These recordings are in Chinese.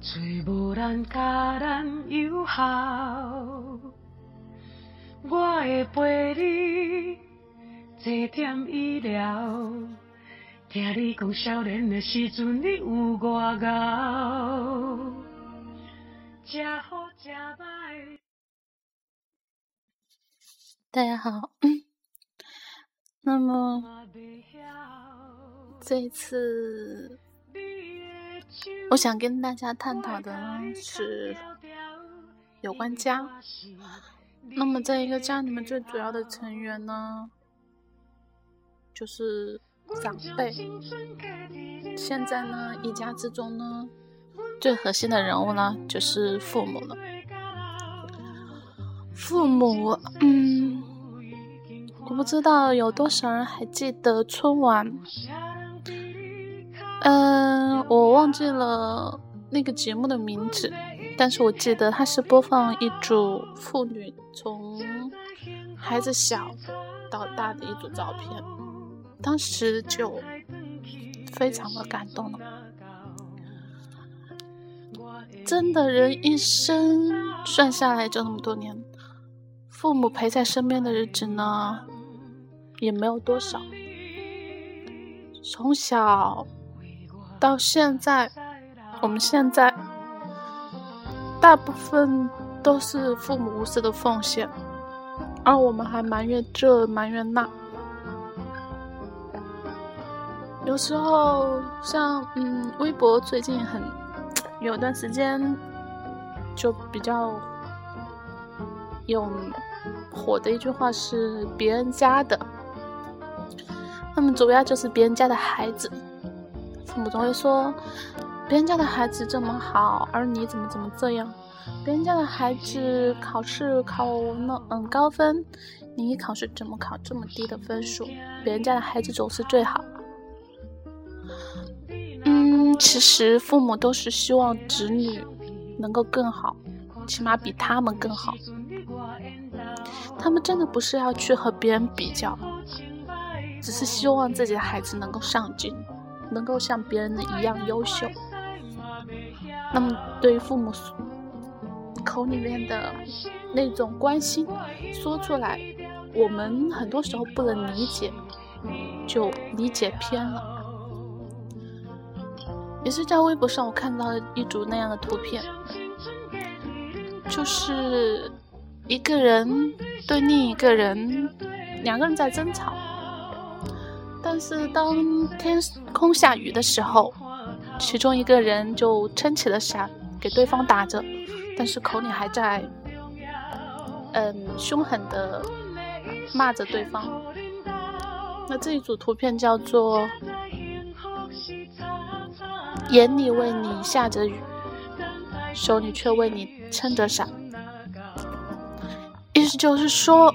最无咱甲咱友好。我会陪你坐点医疗，听你讲少年的时阵你有偌敖，食好食歹。大家好，那么这次，我想跟大家探讨的是有关家。那么，在一个家里面，最主要的成员呢，就是长辈。现在呢，一家之中呢，最核心的人物呢，就是父母了。父母，嗯，我不知道有多少人还记得春晚。嗯，我忘记了那个节目的名字。但是我记得它是播放一组妇女从孩子小到大的一组照片，当时就非常的感动了。真的，人一生算下来就那么多年，父母陪在身边的日子呢，也没有多少。从小到现在，我们现在。大部分都是父母无私的奉献，而我们还埋怨这埋怨那。有时候，像嗯，微博最近很有段时间就比较有火的一句话是“别人家的”，那么主要就是别人家的孩子，父母总会说。别人家的孩子这么好，而你怎么怎么这样？别人家的孩子考试考那嗯高分，你考试怎么考这么低的分数？别人家的孩子总是最好。嗯，其实父母都是希望子女能够更好，起码比他们更好。他们真的不是要去和别人比较，只是希望自己的孩子能够上进，能够像别人的一样优秀。那么，对于父母口里面的那种关心，说出来，我们很多时候不能理解，就理解偏了。也是在微博上，我看到一组那样的图片，就是一个人对另一个人，两个人在争吵，但是当天空下雨的时候。其中一个人就撑起了伞，给对方打着，但是口里还在，嗯，凶狠的骂着对方。那这一组图片叫做“眼里为你下着雨，手里却为你撑着伞”，意思就是说，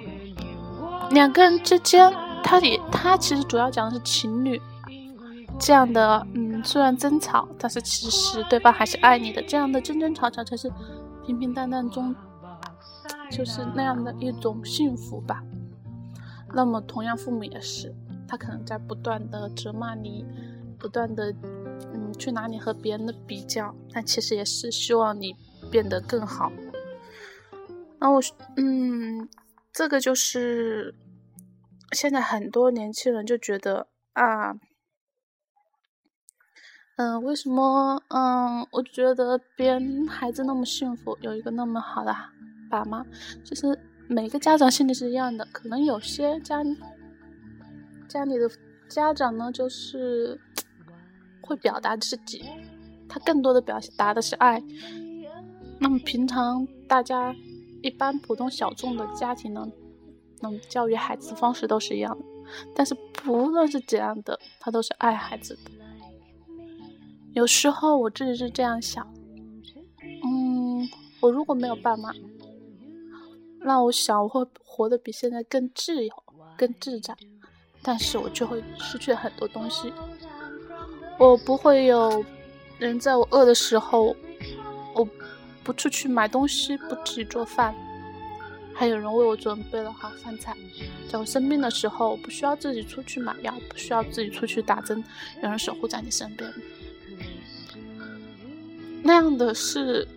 两个人之间，他也他其实主要讲的是情侣。这样的，嗯，虽然争吵，但是其实对方还是爱你的。这样的争争吵吵才是平平淡淡中，就是那样的一种幸福吧。那么，同样父母也是，他可能在不断的责骂你，不断的，嗯，去拿你和别人的比较，但其实也是希望你变得更好。那我，嗯，这个就是现在很多年轻人就觉得啊。嗯，为什么？嗯，我觉得别人孩子那么幸福，有一个那么好的爸妈，就是每个家长心里是一样的。可能有些家家里的家长呢，就是会表达自己，他更多的表达的是爱。那么平常大家一般普通小众的家庭呢，那么教育孩子的方式都是一样的。但是不论是怎样的，他都是爱孩子的。有时候我自己是这样想，嗯，我如果没有爸妈，那我想我会活得比现在更自由、更自在，但是我就会失去很多东西。我不会有人在我饿的时候，我不出去买东西，不自己做饭，还有人为我准备了好饭菜。在我生病的时候，不需要自己出去买药，不需要自己出去打针，有人守护在你身边。那样的是，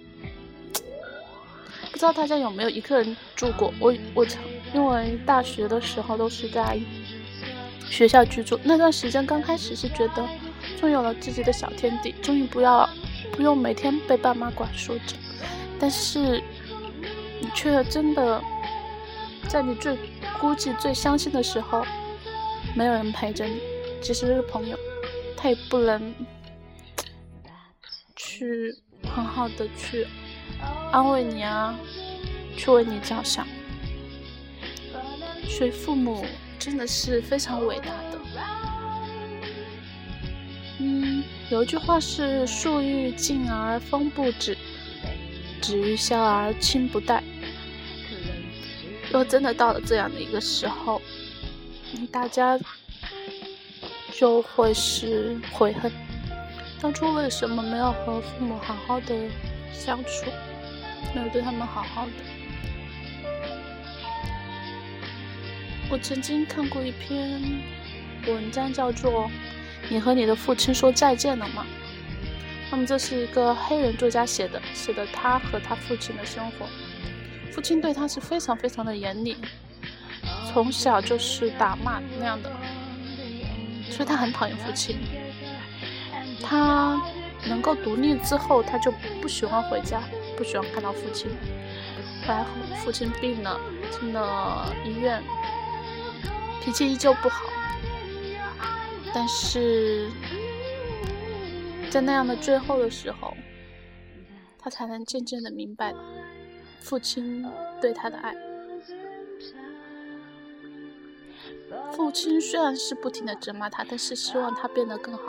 不知道大家有没有一个人住过？我我曾因为大学的时候都是在学校居住，那段时间刚开始是觉得，终于有了自己的小天地，终于不要不用每天被爸妈管束着。但是却真的在你最孤寂、最伤心的时候，没有人陪着你，即使是朋友，他也不能。去很好的去安慰你啊，去为你着想，所以父母真的是非常伟大的。嗯，有一句话是“树欲静而风不止，子欲孝而亲不待”。若真的到了这样的一个时候，大家就会是悔恨。当初为什么没有和父母好好的相处，没有对他们好好的？我曾经看过一篇文章，叫做《你和你的父亲说再见了吗》。那么这是一个黑人作家写的，写的他和他父亲的生活。父亲对他是非常非常的严厉，从小就是打骂那样的，所以他很讨厌父亲。他能够独立之后，他就不喜欢回家，不喜欢看到父亲。后来父亲病了，进了医院，脾气依旧不好。但是在那样的最后的时候，他才能渐渐的明白父亲对他的爱。父亲虽然是不停的责骂他，但是希望他变得更好，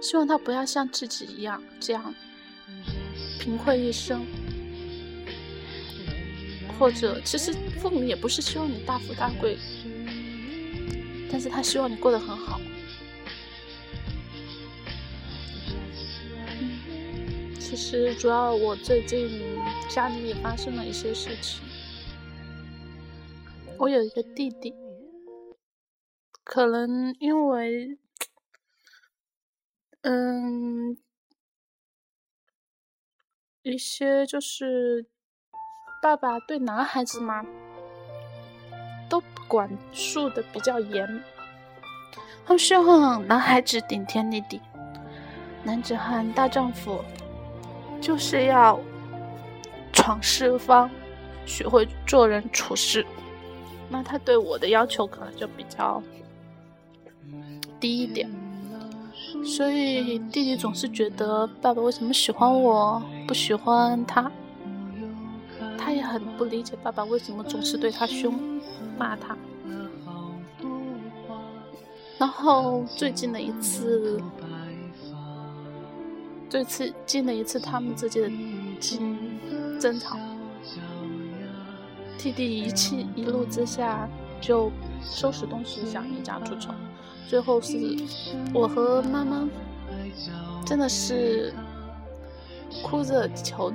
希望他不要像自己一样这样贫困一生。或者，其实父母也不是希望你大富大贵，但是他希望你过得很好。其实主要我最近家里也发生了一些事情，我有一个弟弟。可能因为，嗯，一些就是爸爸对男孩子嘛，都管束的比较严，他们希望男孩子顶天立地，男子汉大丈夫，就是要闯四方，学会做人处事。那他对我的要求可能就比较。低一点，所以弟弟总是觉得爸爸为什么喜欢我，不喜欢他。他也很不理解爸爸为什么总是对他凶，骂他。然后最近的一次，最次近的一次他们之间的争争吵，弟弟一气一怒之下就收拾东西想离家出走。最后是我和妈妈，真的是哭着求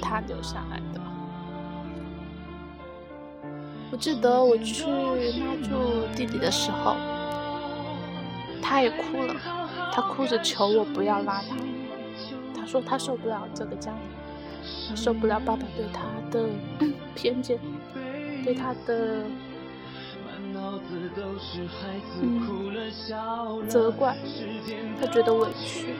他留下来的。我记得我去拉住弟弟的时候，他也哭了，他哭着求我不要拉他。他说他受不了这个家，受不了爸爸对他的 偏见，对他的。嗯，责怪，他觉得委屈。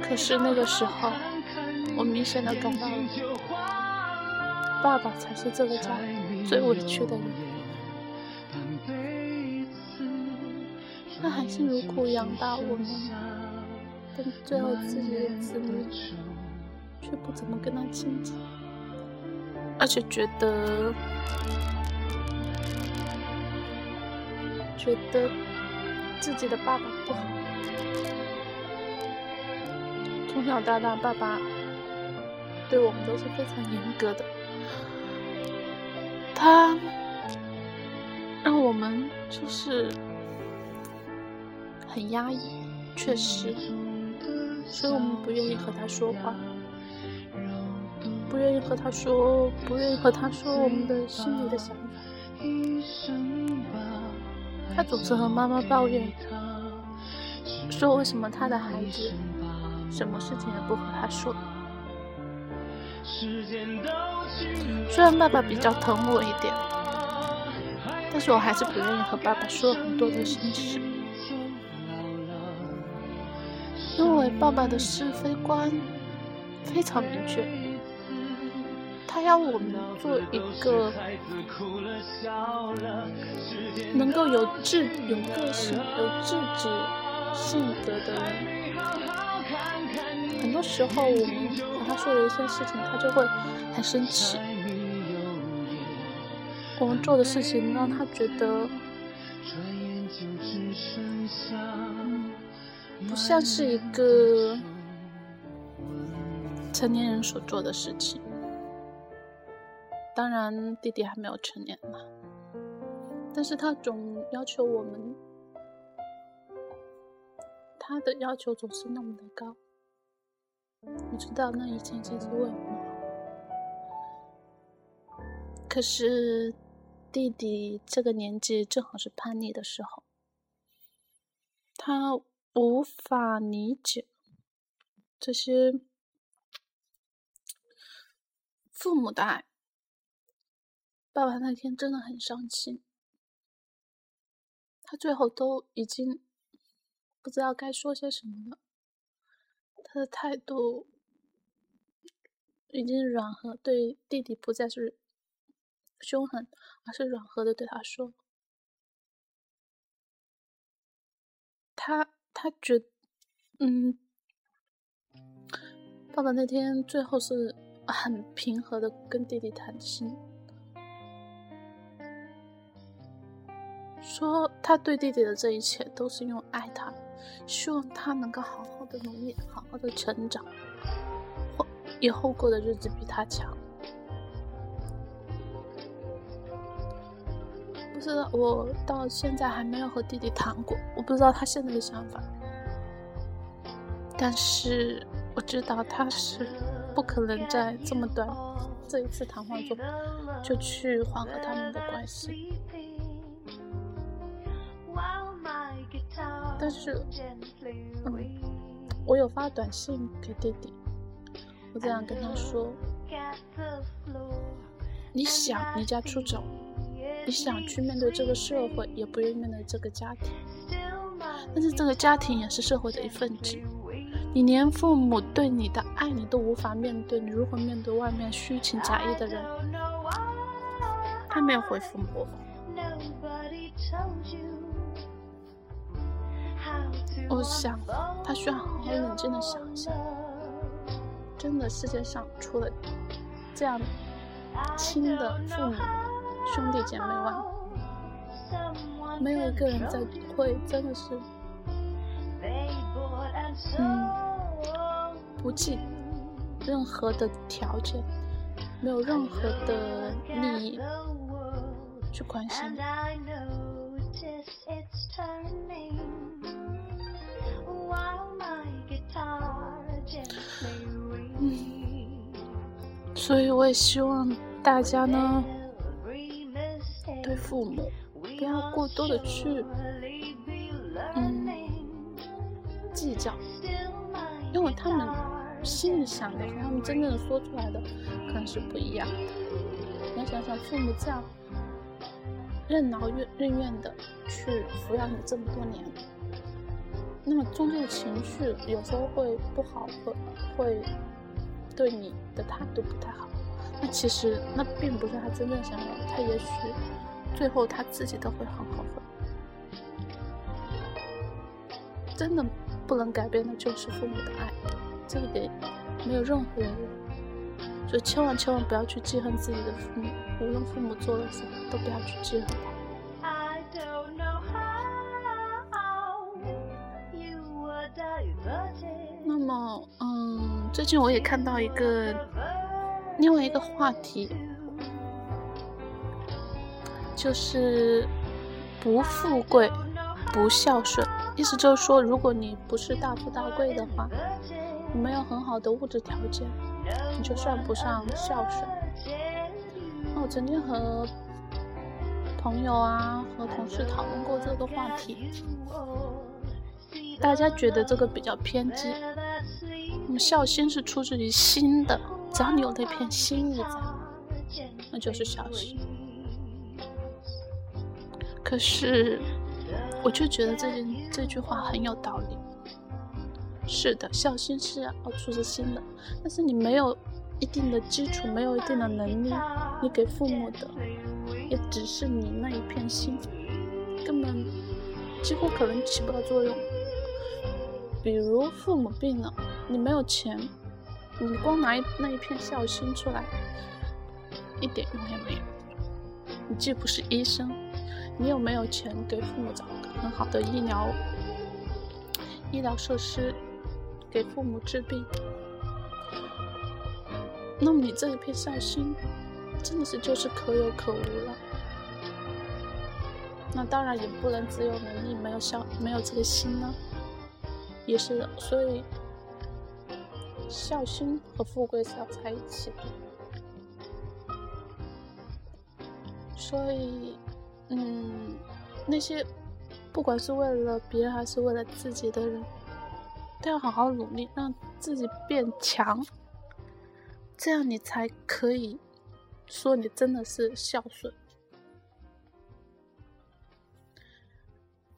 可是那个时候，我明显的感到，爸爸才是这个家最委屈的人。他含辛茹苦养大我们，但最后自己的子女却不怎么跟他亲近。而且觉得，觉得自己的爸爸不好。从小到大，爸爸对我们都是非常严格的，他让我们就是很压抑，确实，所以我们不愿意和他说话。不愿意和他说，不愿意和他说我们的心里的想法。他总是和妈妈抱怨，说为什么他的孩子什么事情也不和他说。虽然爸爸比较疼我一点，但是我还是不愿意和爸爸说很多的心事，因为爸爸的是非观非常明确，他要我们做一个能够有志、有个性、有自己性格的人。很多时候，我们和他说了一些事情，他就会很生气。我们做的事情让他觉得不像是一个成年人所做的事情。当然，弟弟还没有成年嘛，但是他总要求我们，他的要求总是那么的高。你知道那一切其实为我好，可是弟弟这个年纪正好是叛逆的时候，他无法理解这些父母的爱。爸爸那天真的很伤心，他最后都已经不知道该说些什么了。他的态度已经软和，对弟弟不再是凶狠，而是软和的对他说：“他他觉，嗯，爸爸那天最后是很平和的跟弟弟谈心，说他对弟弟的这一切都是因为爱他。”希望他能够好好的努力，好好的成长，以后过的日子比他强。知道，我到现在还没有和弟弟谈过，我不知道他现在的想法。但是我知道他是不可能在这么短这一次谈话中就去缓和他们的关系。但是，嗯，我有发短信给弟弟，我这样跟他说：“你想离家出走，你想去面对这个社会，也不愿意面对这个家庭。但是这个家庭也是社会的一份子，你连父母对你的爱你都无法面对，你如何面对外面虚情假意的人？”他没有回复我。我想，他需要好好冷静的想一想。真的，世界上除了这样亲的父母、兄弟姐妹外，没有一个人在会真的是，嗯，不计任何的条件，没有任何的利益去关心。嗯。所以我也希望大家呢，对父母不要过多的去嗯计较，因为他们心里想的和他们真正的说出来的可能是不一样的。你要想想，父母这样任劳任任怨的去抚养你这么多年，那么中间的情绪有时候会不好，会会。对你的态度不太好，那其实那并不是他真正想要，他也许最后他自己都会很后悔。真的不能改变的就是父母的爱，这一点没有任何人，所以千万千万不要去记恨自己的父母，无论父母做了什么，都不要去记恨他。那么，嗯，最近我也看到一个另外一个话题，就是不富贵不孝顺，意思就是说，如果你不是大富大贵的话，你没有很好的物质条件，你就算不上孝顺。那我曾经和朋友啊和同事讨论过这个话题。大家觉得这个比较偏激，么孝心是出自于心的，只要你有那片心意在，那就是孝心。可是，我就觉得这件这句话很有道理。是的，孝心是要出自心的，但是你没有一定的基础，没有一定的能力，你给父母的也只是你那一片心，根本几乎可能起不到作用。比如父母病了，你没有钱，你光拿那一片孝心出来，一点用也没有。你既不是医生，你又没有钱给父母找个很好的医疗医疗设施。给父母治病，那么你这一片孝心，真的是就是可有可无了。那当然也不能只有能力，没有孝，没有这个心呢，也是。所以，孝心和富贵是要在一起的。所以，嗯，那些不管是为了别人还是为了自己的人。都要好好努力，让自己变强，这样你才可以说你真的是孝顺。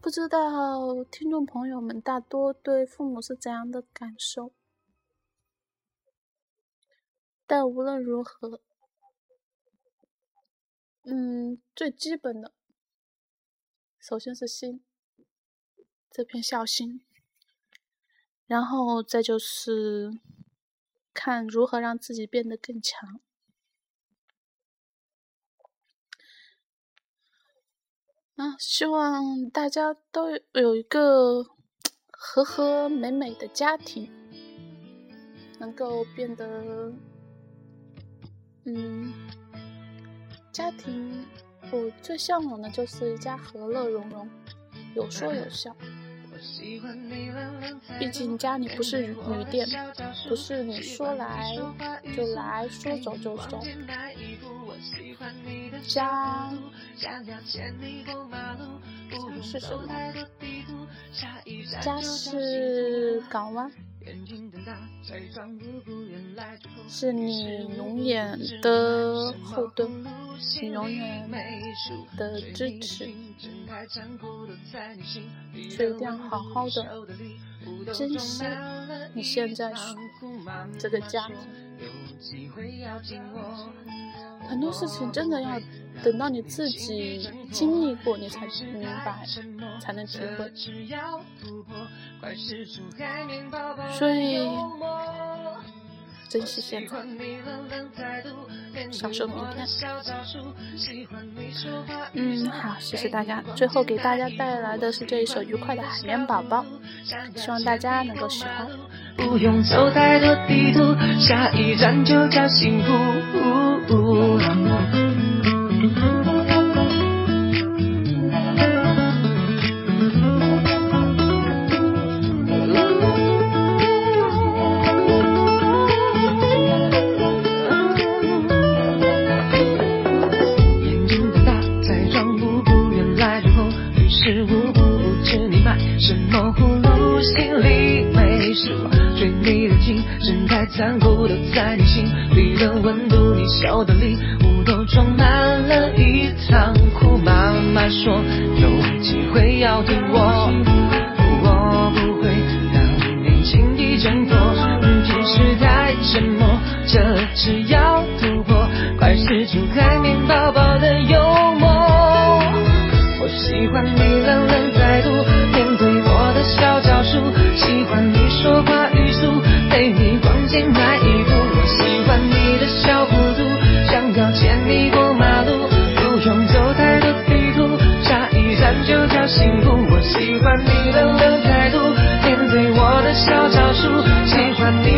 不知道听众朋友们大多对父母是怎样的感受？但无论如何，嗯，最基本的，首先是心，这片孝心。然后再就是看如何让自己变得更强。啊，希望大家都有一个和和美美的家庭，能够变得，嗯，家庭我最向往的就是一家和乐融融，有说有笑。毕竟家里不是旅店，不是你说来就来说走就走。家是什么？家是港湾。是你永远的后盾，你永远的支持，所以一定要好好的珍惜你现在这个家。很多事情真的要等到你自己经历过，你才明白，才能体会。所以，珍惜现在，享受明天。嗯，好，谢谢大家。最后给大家带来的是这一首愉快的《海绵宝宝》，希望大家能够喜欢。不用走太多地图，下一站就叫幸福。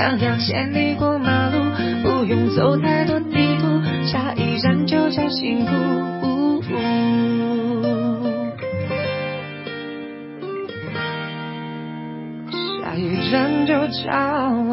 想要牵你过马路，不用走太多地图，下一站就叫幸福。下一站就叫。